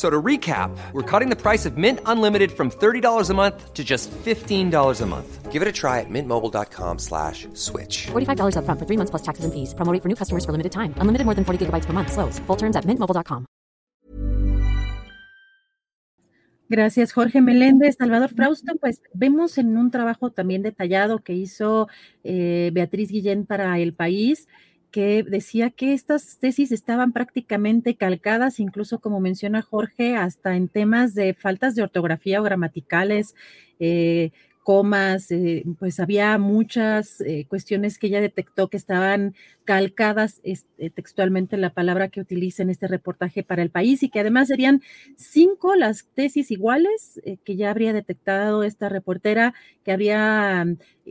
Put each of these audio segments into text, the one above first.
So to recap, we're cutting the price of Mint Unlimited from $30 a month to just $15 a month. Give it a try at mintmobile.com slash switch. $45 up front for three months plus taxes and fees. Promo rate for new customers for limited time. Unlimited more than 40 gigabytes per month. Slows. Full terms at mintmobile.com. Gracias, Jorge Meléndez. Salvador Frausto, pues vemos en un trabajo también detallado que hizo eh, Beatriz Guillén para El País, que decía que estas tesis estaban prácticamente calcadas, incluso como menciona Jorge, hasta en temas de faltas de ortografía o gramaticales, eh, comas, eh, pues había muchas eh, cuestiones que ella detectó que estaban calcadas este, textualmente la palabra que utiliza en este reportaje para el país y que además serían cinco las tesis iguales que ya habría detectado esta reportera que había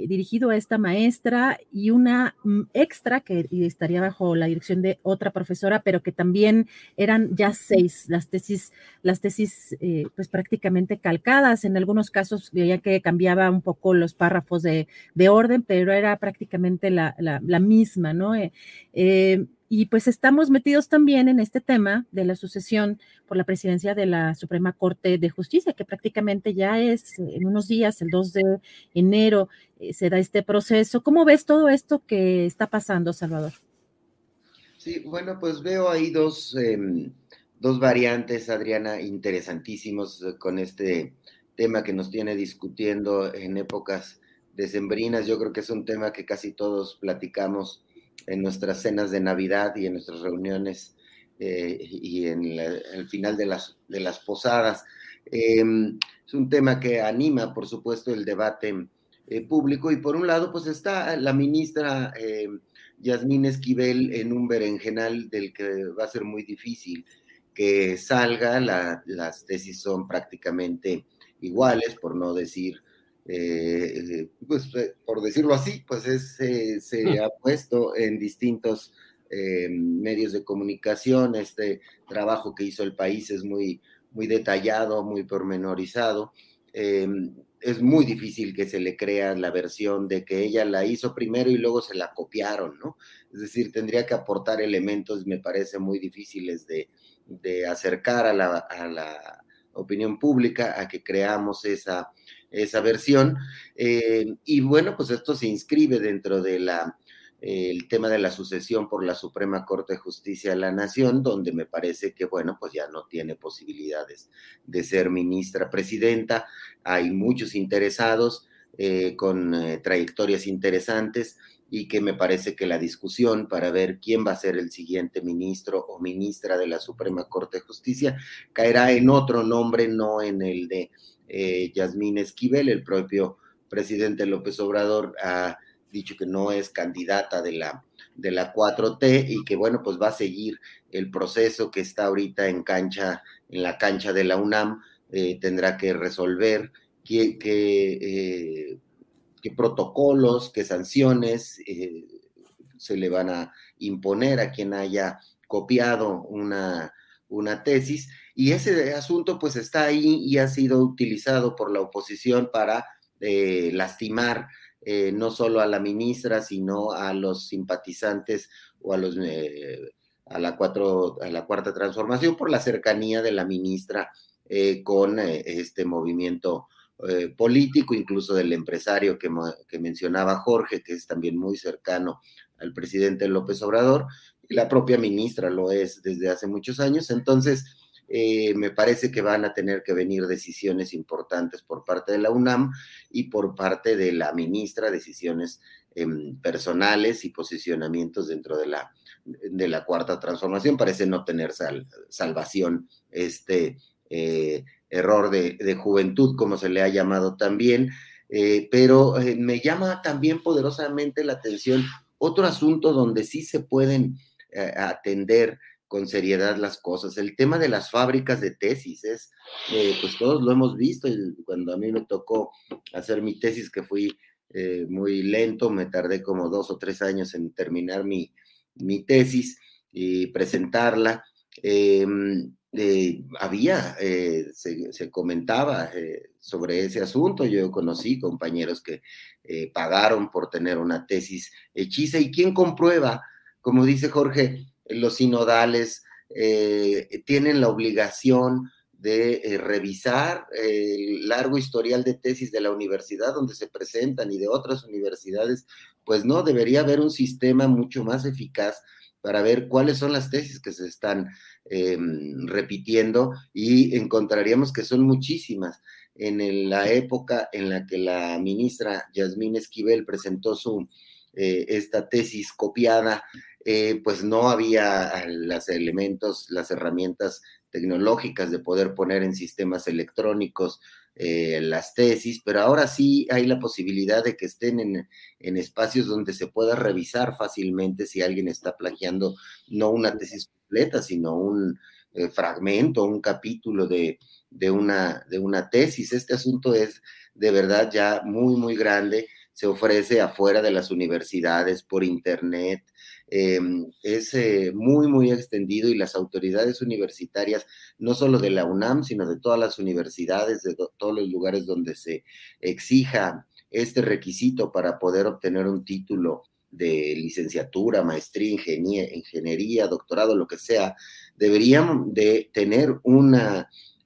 dirigido a esta maestra y una mm, extra que estaría bajo la dirección de otra profesora, pero que también eran ya seis las tesis, las tesis pues prácticamente calcadas. En algunos casos veía que cambiaba un poco los párrafos de, de orden, pero era prácticamente la misma, ¿no? Eh, y pues estamos metidos también en este tema de la sucesión por la presidencia de la Suprema Corte de Justicia, que prácticamente ya es en unos días, el 2 de enero, eh, se da este proceso. ¿Cómo ves todo esto que está pasando, Salvador? Sí, bueno, pues veo ahí dos, eh, dos variantes, Adriana, interesantísimos con este tema que nos tiene discutiendo en épocas decembrinas. Yo creo que es un tema que casi todos platicamos en nuestras cenas de Navidad y en nuestras reuniones eh, y en el final de las, de las posadas. Em, es un tema que anima, por supuesto, el debate eh, público y por un lado, pues está la ministra em, Yasmín Esquivel en un berenjenal del que va a ser muy difícil que salga, las tesis son prácticamente iguales, por no decir eh, pues eh, por decirlo así, pues es, eh, se mm. ha puesto en distintos medios de comunicación. Este trabajo que hizo el país es muy, muy detallado, muy pormenorizado. es muy difícil que se le crea la versión de que ella la hizo primero y luego se la copiaron, ¿no? Es decir, tendría que aportar elementos, me parece muy difíciles de, de acercar a la, a la opinión pública a que creamos esa, esa versión. Eh, y bueno, pues esto se inscribe dentro de la el tema de la sucesión por la Suprema Corte de Justicia de la Nación, donde me parece que, bueno, pues ya no tiene posibilidades de ser ministra presidenta. Hay muchos interesados eh, con eh, trayectorias interesantes y que me parece que la discusión para ver quién va a ser el siguiente ministro o ministra de la Suprema Corte de Justicia caerá en otro nombre, no en el de eh, Yasmín Esquivel, el propio presidente López Obrador ha dicho que no es candidata de la, de la 4T y que bueno, pues va a seguir el proceso que está ahorita en cancha, en la cancha de la UNAM, eh, tendrá que resolver qué, qué, eh, protocolos, qué sanciones se le van a imponer a quien haya copiado una, una tesis y ese asunto pues está ahí y ha sido utilizado por la oposición para eh, lastimar eh, no solo a la ministra, sino a los simpatizantes o a los eh, a la cuatro, a la cuarta transformación por la cercanía de la ministra con este movimiento político, incluso del empresario que, que mencionaba Jorge, que es también muy cercano al presidente López Obrador, y la propia ministra lo es desde hace muchos años. Entonces, eh, me parece que van a tener que venir decisiones importantes por parte de la UNAM y por parte de la ministra, decisiones em, personales y posicionamientos dentro de la, de la cuarta transformación. Parece no tener salvación este eh, error de, juventud, como se le ha llamado también. Eh, pero me llama también poderosamente la atención otro asunto donde sí se pueden atender con seriedad las cosas. El tema de las fábricas de tesis es, eh, pues todos lo hemos visto, cuando a mí me tocó hacer mi tesis, que fui eh, muy lento, me tardé como dos o tres años en terminar mi, mi tesis y presentarla. Em, eh, había, se, se, comentaba sobre ese asunto, yo conocí compañeros que pagaron por tener una tesis hechiza y quién comprueba, como dice Jorge, los sinodales eh, tienen la obligación de eh, revisar el largo historial de tesis de la universidad donde se presentan y de otras universidades, pues no, debería haber un sistema mucho más eficaz para ver cuáles son las tesis que se están em, repitiendo y encontraríamos que son muchísimas. En la época en la que la ministra Yasmín Esquivel presentó su, eh, esta tesis copiada eh, pues no había los elementos, las herramientas tecnológicas de poder poner en sistemas electrónicos eh, las tesis, pero ahora sí hay la posibilidad de que estén en, espacios donde se pueda revisar fácilmente si alguien está plagiando no una tesis completa, sino un fragmento, un capítulo de, de, una, de una tesis. Este asunto es de verdad ya muy, muy grande, se ofrece afuera de las universidades, por internet, Em, es eh, muy, muy extendido y las autoridades universitarias, no solo de la UNAM, sino de todas las universidades, de todos los lugares donde se exija este requisito para poder obtener un título de licenciatura, maestría, ingeniería, ingeniería doctorado, lo que sea, deberían de tener un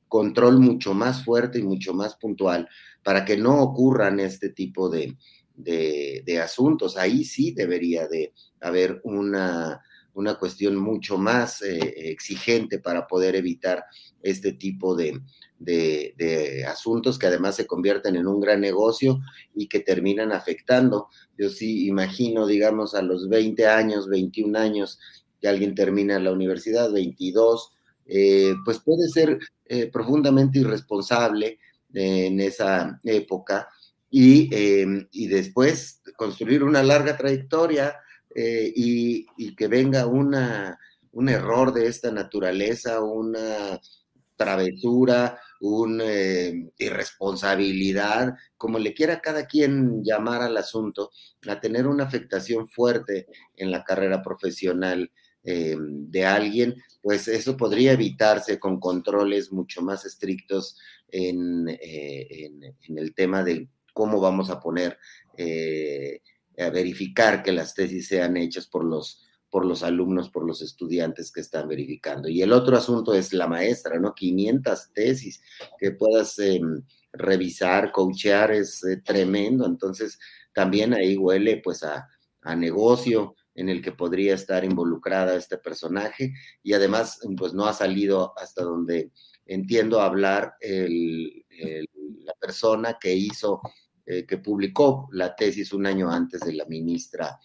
control mucho más fuerte y mucho más puntual para que no ocurran este tipo de, de, asuntos. Ahí sí debería de haber una, una cuestión mucho más eh, exigente para poder evitar este tipo de, de, asuntos que además se convierten en un gran negocio y que terminan afectando. Yo sí imagino, digamos, a los 20 años, 21 años, que alguien termina la universidad, 22, eh, pues puede ser eh, profundamente irresponsable en esa época Em, y, después construir una larga trayectoria eh, y, que venga una, un error de esta naturaleza, una travesura, una em, irresponsabilidad, como le quiera cada quien llamar al asunto, a tener una afectación fuerte en la carrera profesional de alguien, pues eso podría evitarse con controles mucho más estrictos en, eh, en el tema de cómo vamos a poner eh, a verificar que las tesis sean hechas por los, por los alumnos, por los estudiantes que están verificando. Y el otro asunto es la maestra, ¿no? 500 tesis que puedas em, revisar, coachear, es eh, tremendo. Entonces, también ahí huele pues a, negocio en el que podría estar involucrada este personaje y además pues no ha salido hasta donde entiendo hablar la persona que hizo eh, que publicó la tesis un año antes de la ministra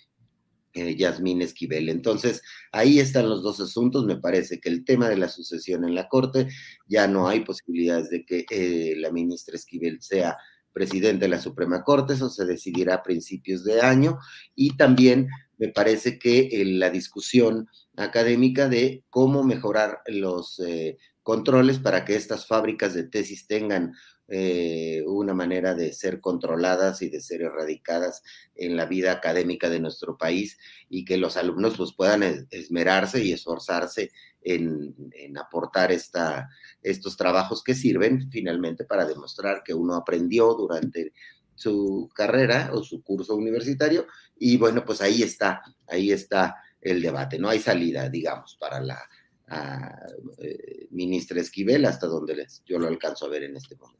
eh, Yasmín Esquivel. Entonces, ahí están los dos asuntos. Me parece que el tema de la sucesión en la Corte, ya no hay posibilidades de que eh, la ministra Esquivel sea presidente de la Suprema Corte, eso se decidirá a principios de año, y también me parece que la discusión académica de cómo mejorar los controles para que estas fábricas de tesis tengan eh, una manera de ser controladas y de ser erradicadas en la vida académica de nuestro país y que los alumnos pues, puedan esmerarse y esforzarse en, aportar esta, estos trabajos que sirven finalmente para demostrar que uno aprendió durante su carrera o su curso universitario y bueno, pues ahí está, ahí está el debate, no hay salida, digamos, para la eh, ministra Esquivel hasta donde les, yo lo alcanzo a ver en este momento.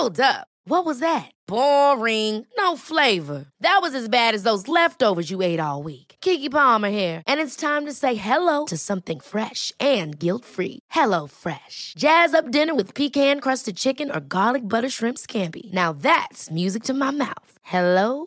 Hold up. What was that? Boring. No flavor. That was as bad as those leftovers you ate all week. Kiki Palmer here, and it's time to say hello to something fresh and guilt-free. Hello Fresh. Jazz up dinner with pecan-crusted chicken or garlic butter shrimp scampi. Now that's music to my mouth. Hello